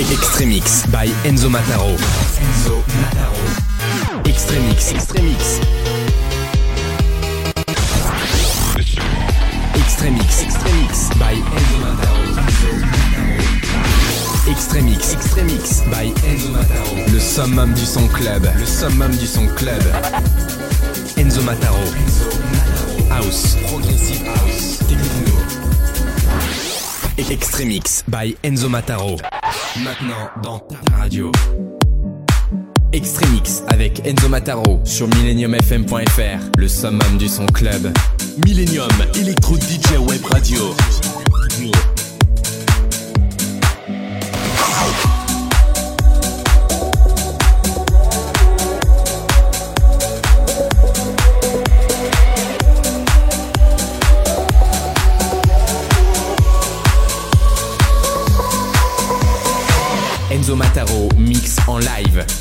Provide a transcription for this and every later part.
et Extremix by Enzo Mataro. Enzo Mataro. Extremix. Extremix. Extremix. Extremix by Enzo Mataro. Extremix. Extremix by Enzo Mataro. Le summum du son club. Le summum du son club. Enzo Mataro. Enzo Mataro. House. Progressive House. Techno. Extremix by Enzo Mataro. Maintenant dans ta radio. Extremix avec Enzo Mataro sur millenniumfm.fr, le summum du son club. Millennium Electro DJ Web Radio. live.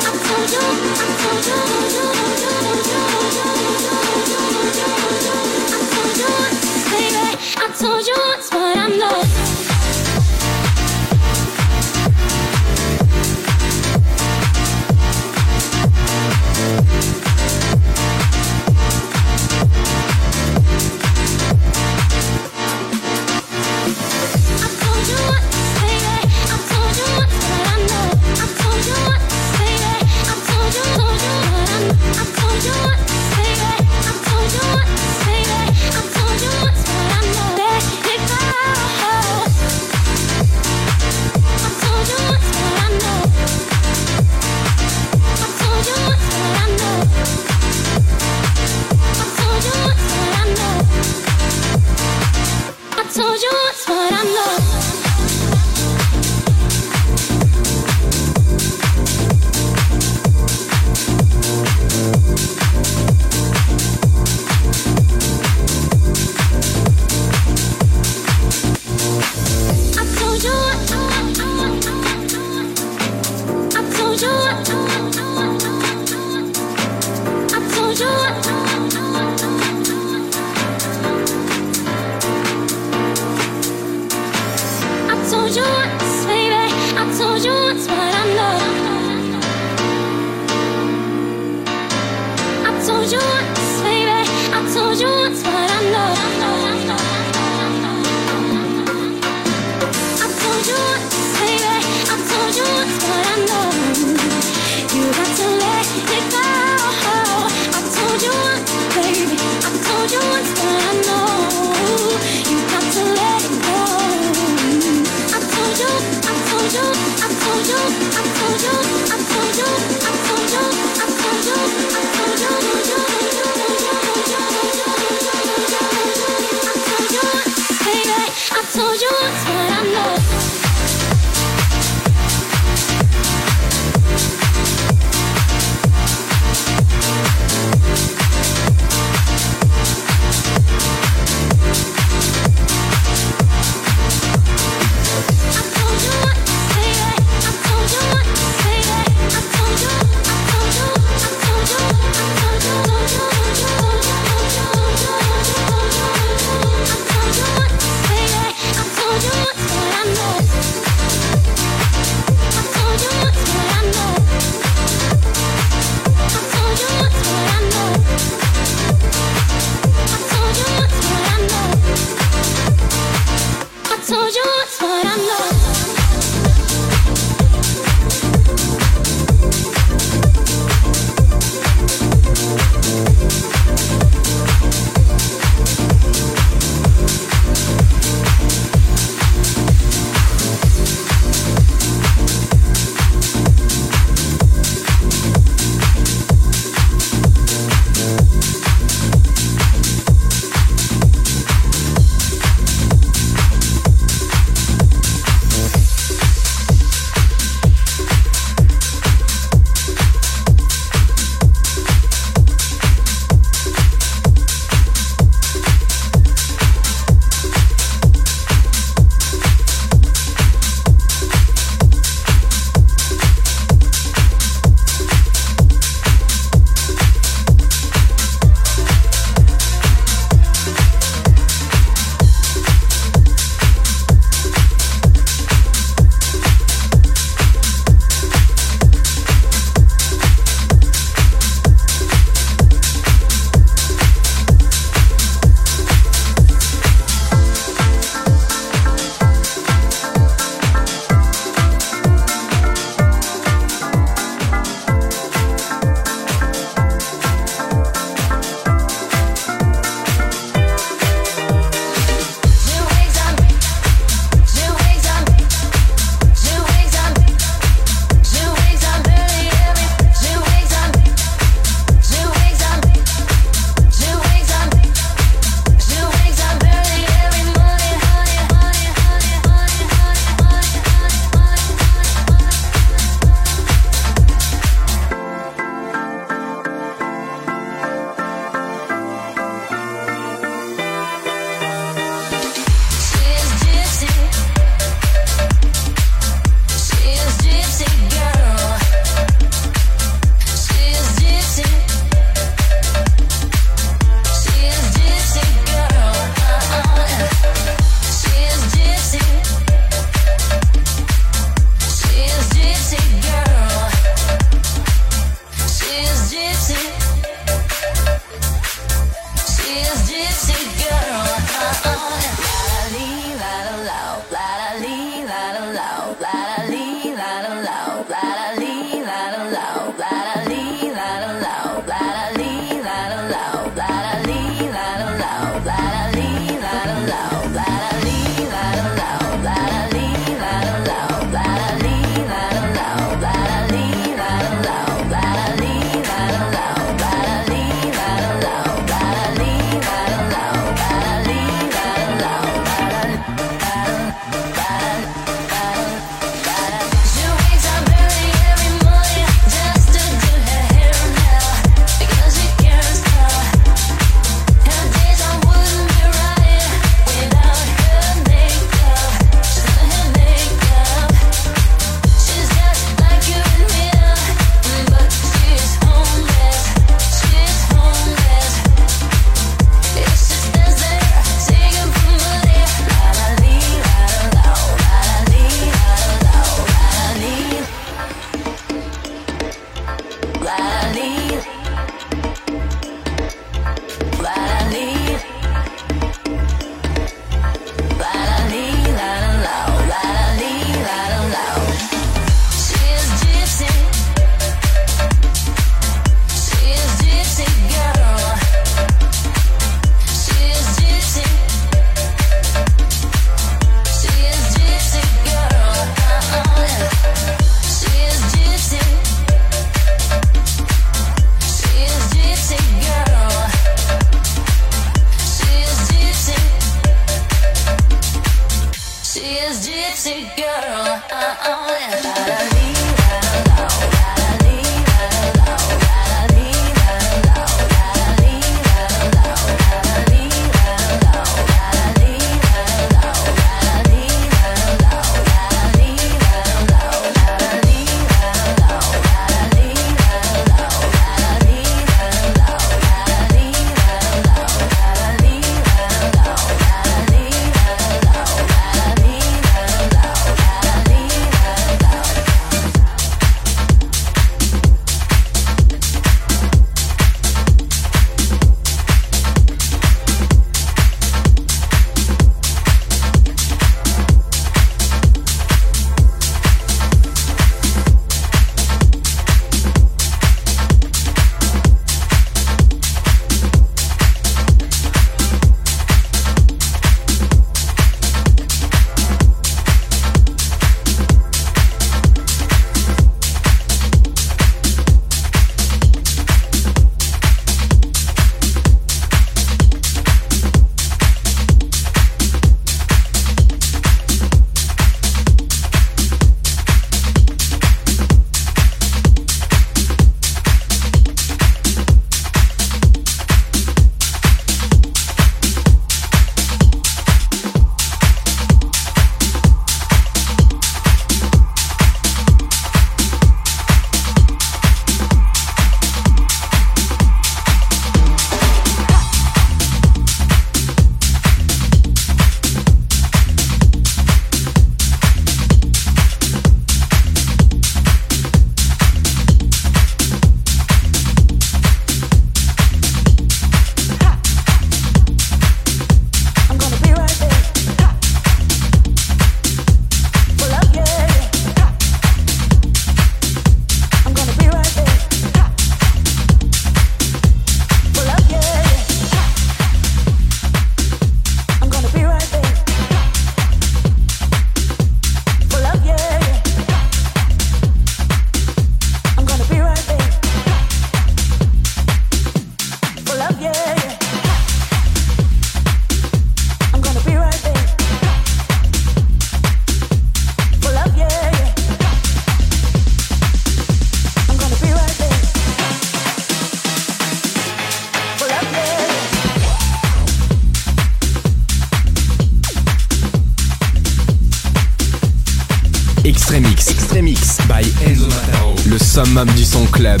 Extremix. Extremix. By Enzo Mataro. Le summum du son club.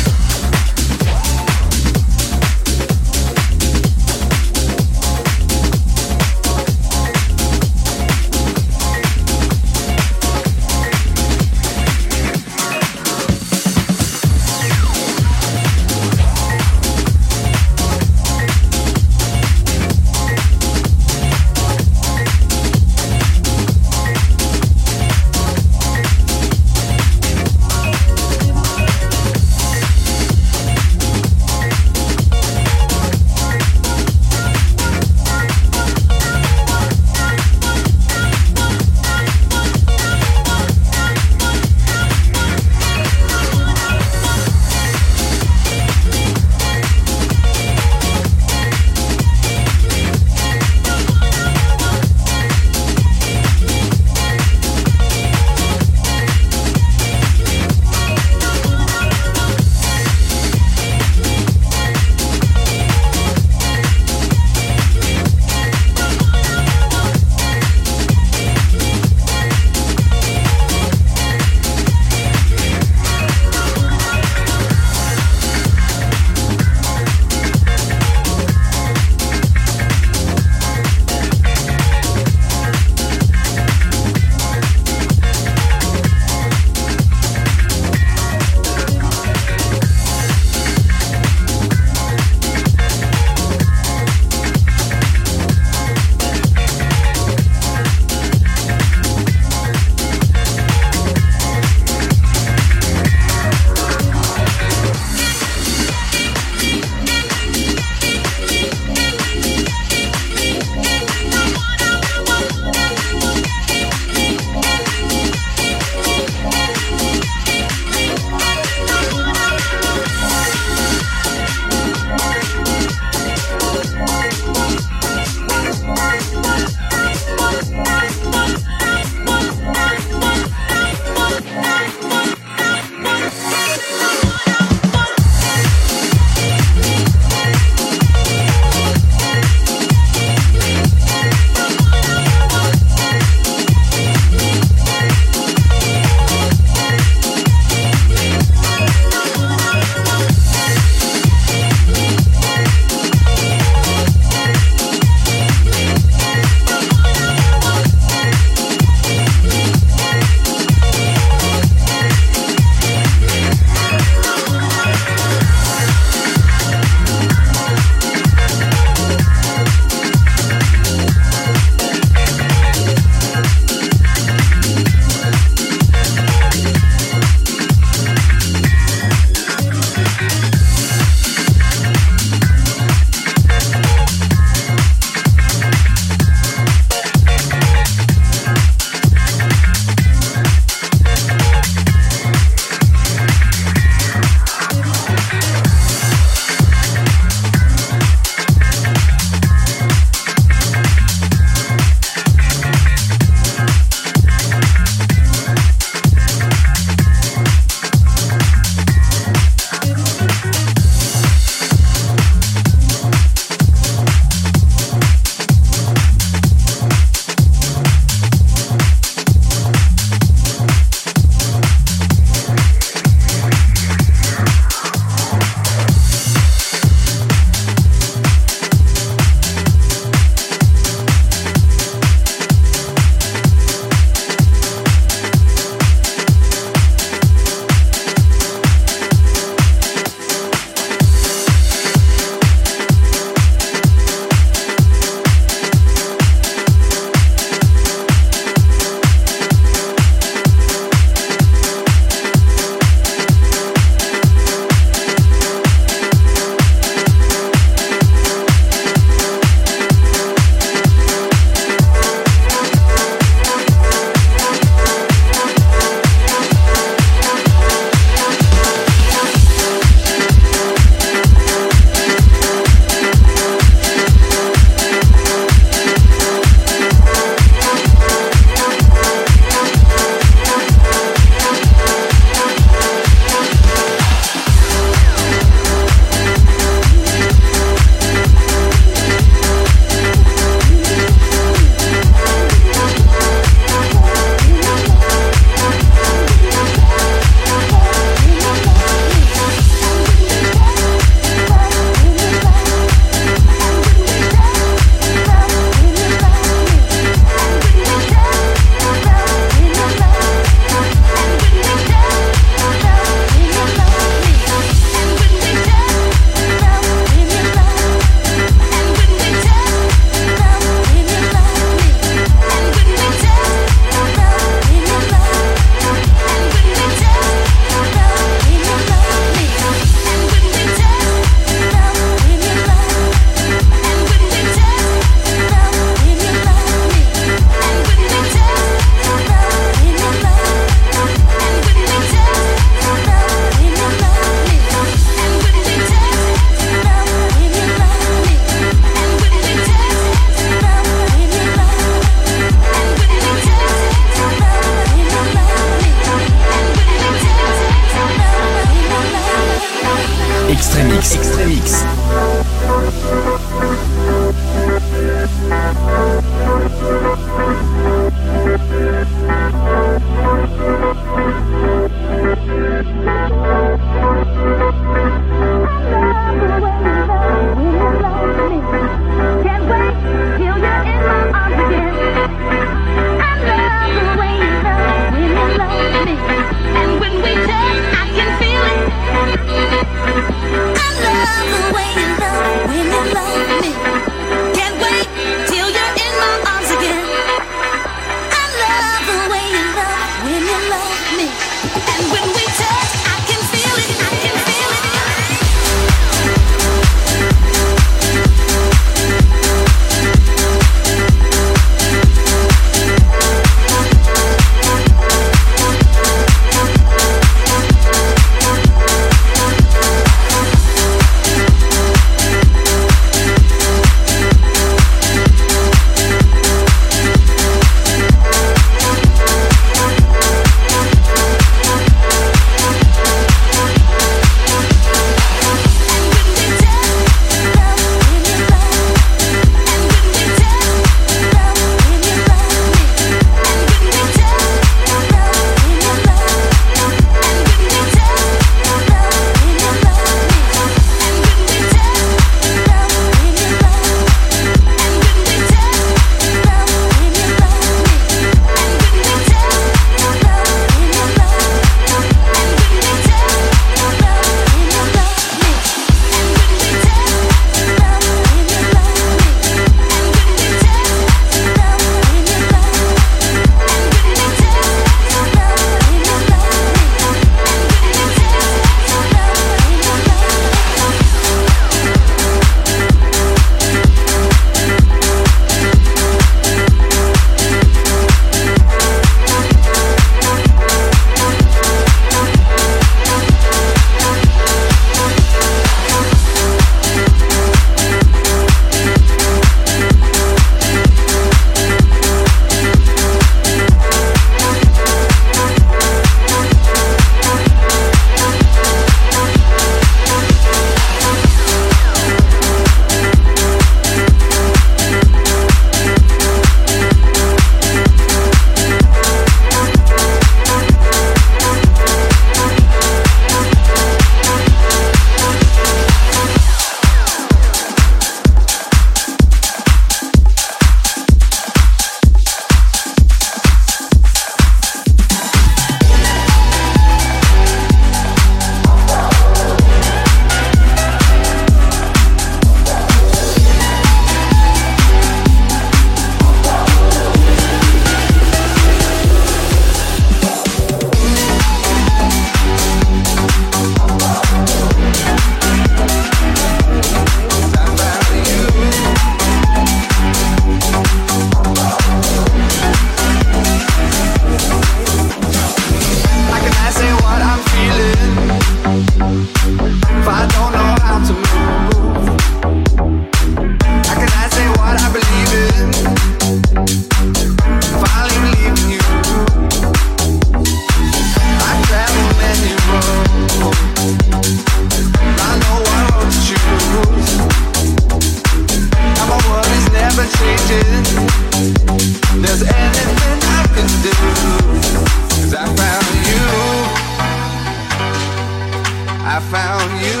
I found you.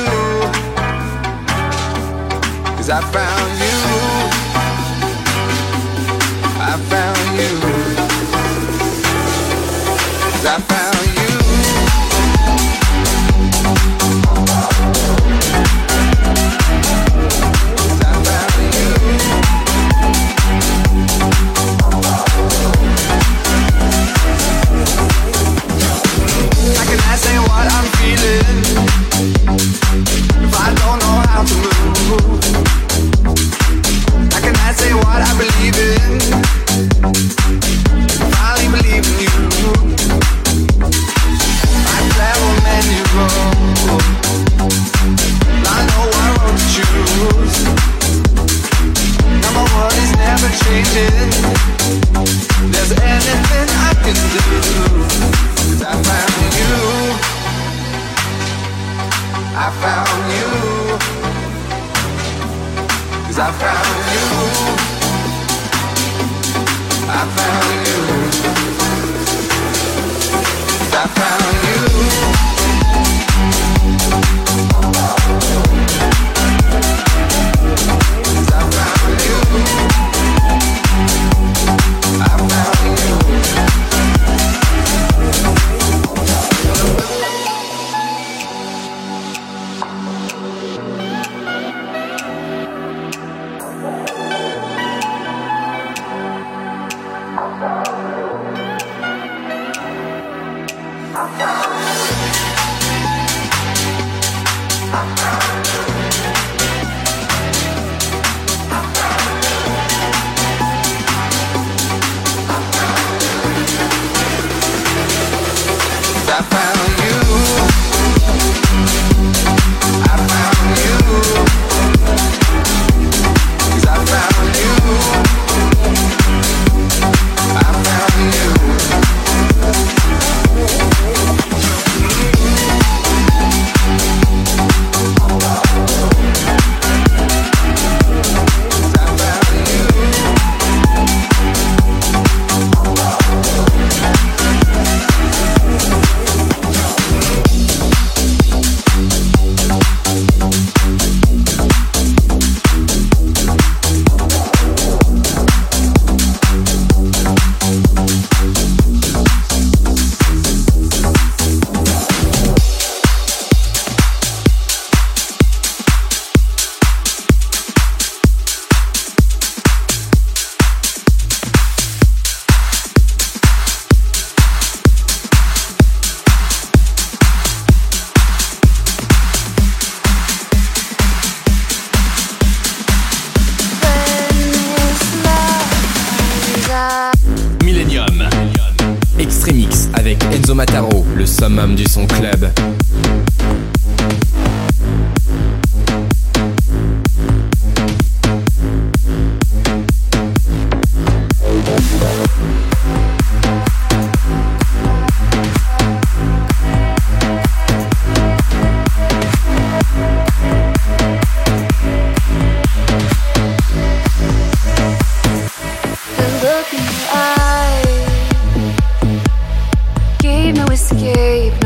Cause I found you. I found you. Cause I found escape,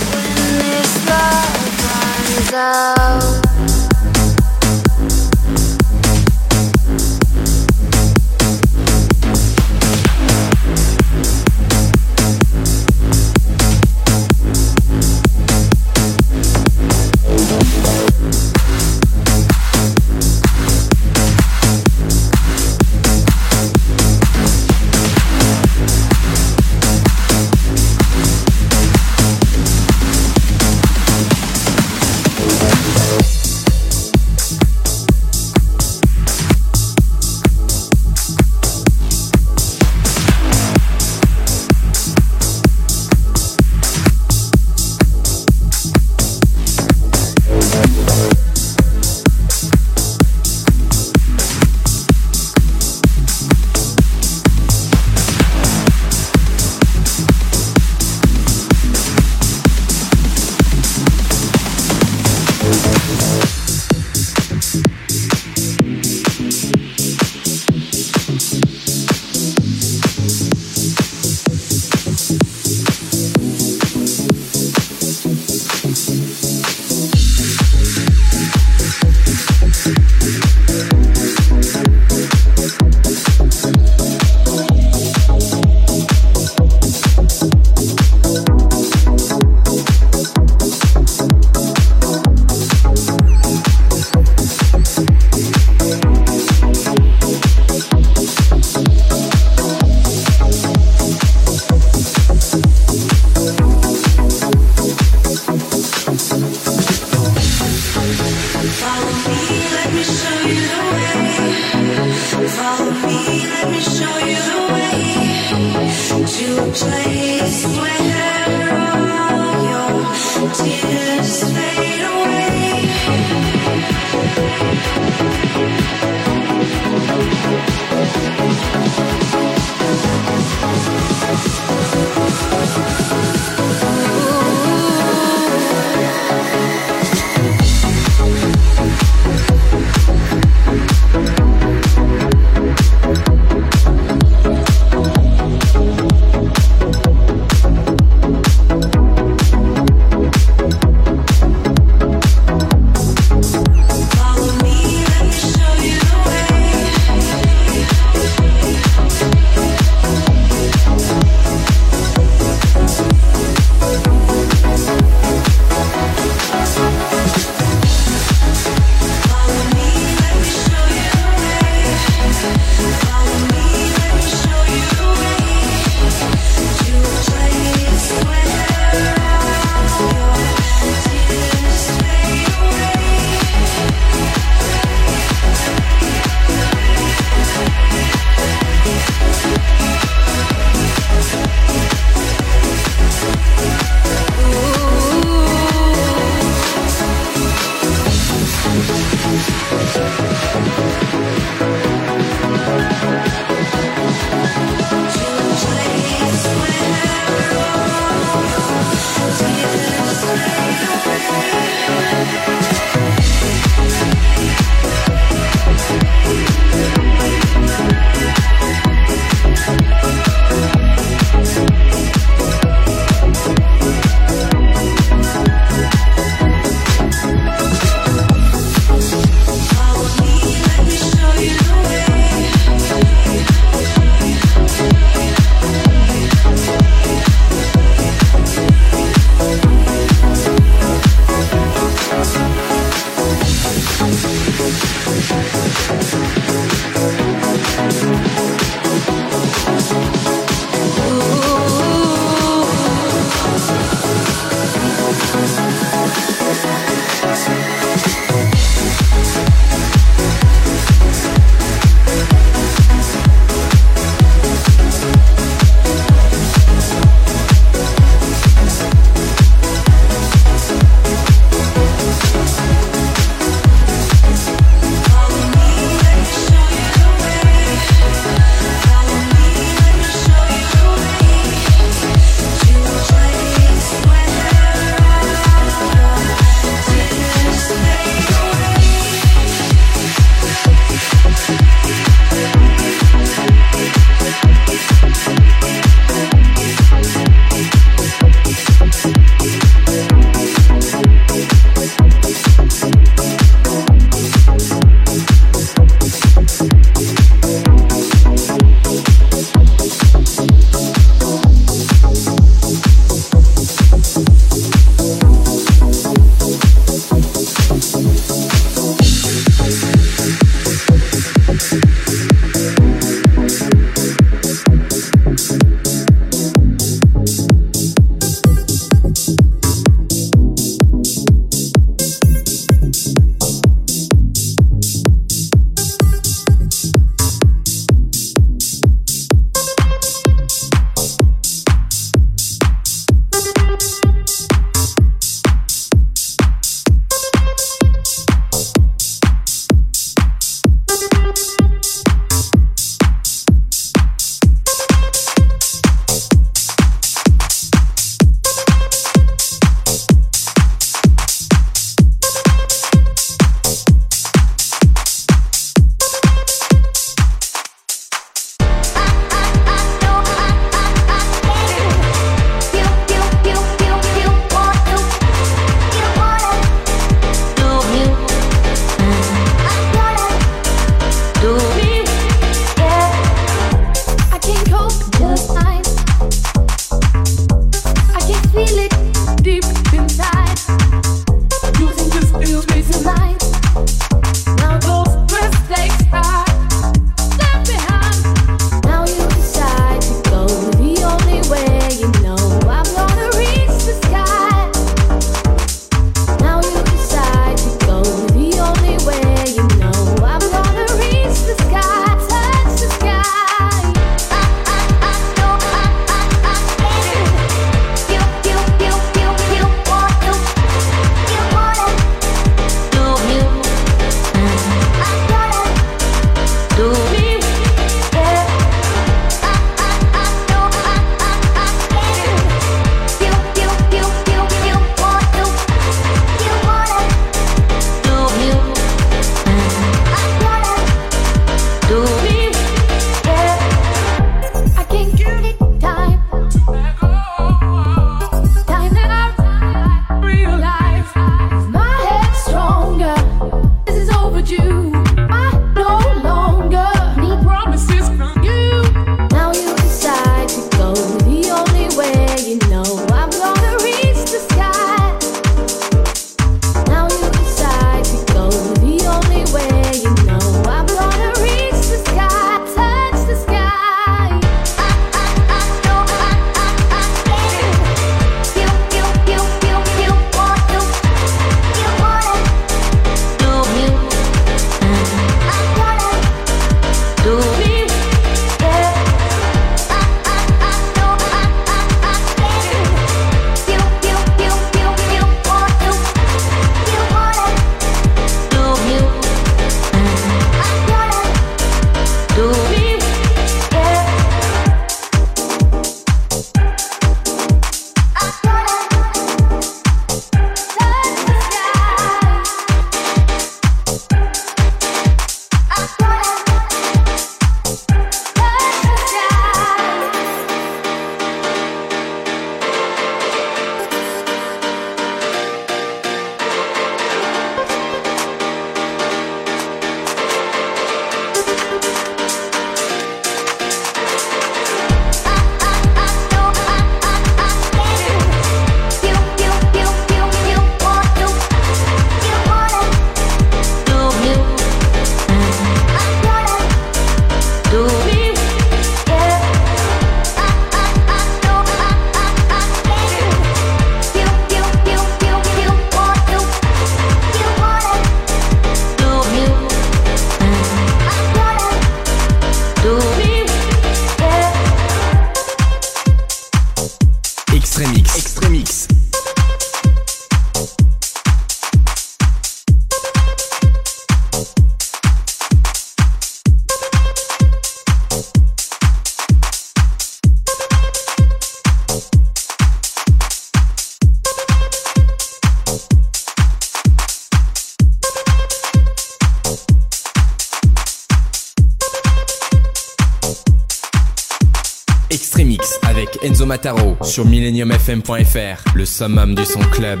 sur millenniumfm.fr, le summum du son club.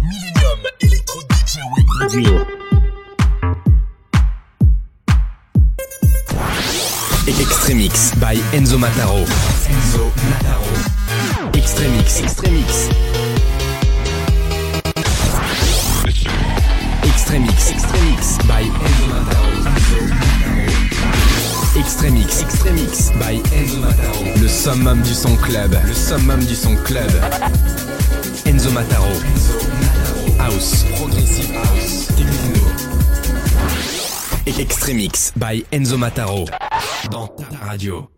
Millennium Electro DJ Radio. Extremix by Enzo Mataro. Enzo Mataro. Extremix. Extremix. Extremix. Extremix by Enzo. Extremix. Extremix by Enzo Mataro. Le summum du son club. Le summum du son club. Enzo Mataro. House. Progressive House. Techno. Extremix by Enzo Mataro. Dans ta radio.